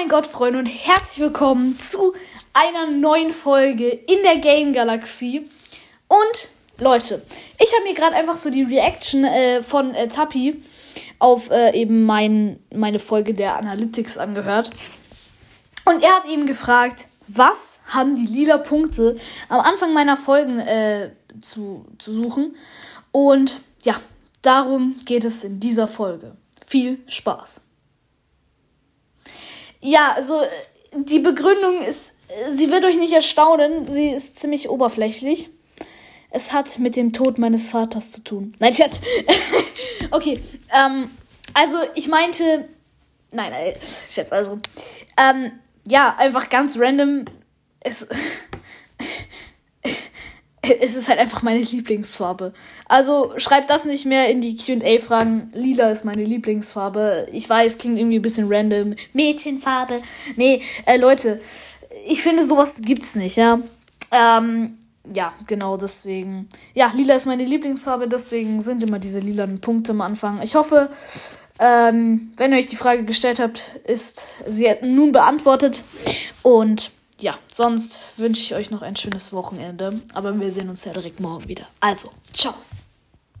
mein Gott, Freunde, und herzlich willkommen zu einer neuen Folge in der Game Galaxie. Und Leute, ich habe mir gerade einfach so die Reaction äh, von äh, Tapi auf äh, eben mein, meine Folge der Analytics angehört. Und er hat eben gefragt, was haben die lila Punkte am Anfang meiner Folgen äh, zu, zu suchen. Und ja, darum geht es in dieser Folge. Viel Spaß. Ja, also die Begründung ist, sie wird euch nicht erstaunen, sie ist ziemlich oberflächlich. Es hat mit dem Tod meines Vaters zu tun. Nein, Schatz. okay, ähm, also ich meinte, nein, nein, Schatz, also, ähm, ja, einfach ganz random. Es, es ist halt einfach meine Lieblingsfarbe. Also schreibt das nicht mehr in die QA-Fragen. Lila ist meine Lieblingsfarbe. Ich weiß, klingt irgendwie ein bisschen random. Mädchenfarbe. Nee, äh, Leute, ich finde, sowas gibt's nicht, ja. Ähm, ja, genau deswegen. Ja, lila ist meine Lieblingsfarbe, deswegen sind immer diese lilanen Punkte am Anfang. Ich hoffe, ähm, wenn ihr euch die Frage gestellt habt, ist sie nun beantwortet. Und ja, sonst wünsche ich euch noch ein schönes Wochenende. Aber wir sehen uns ja direkt morgen wieder. Also, ciao.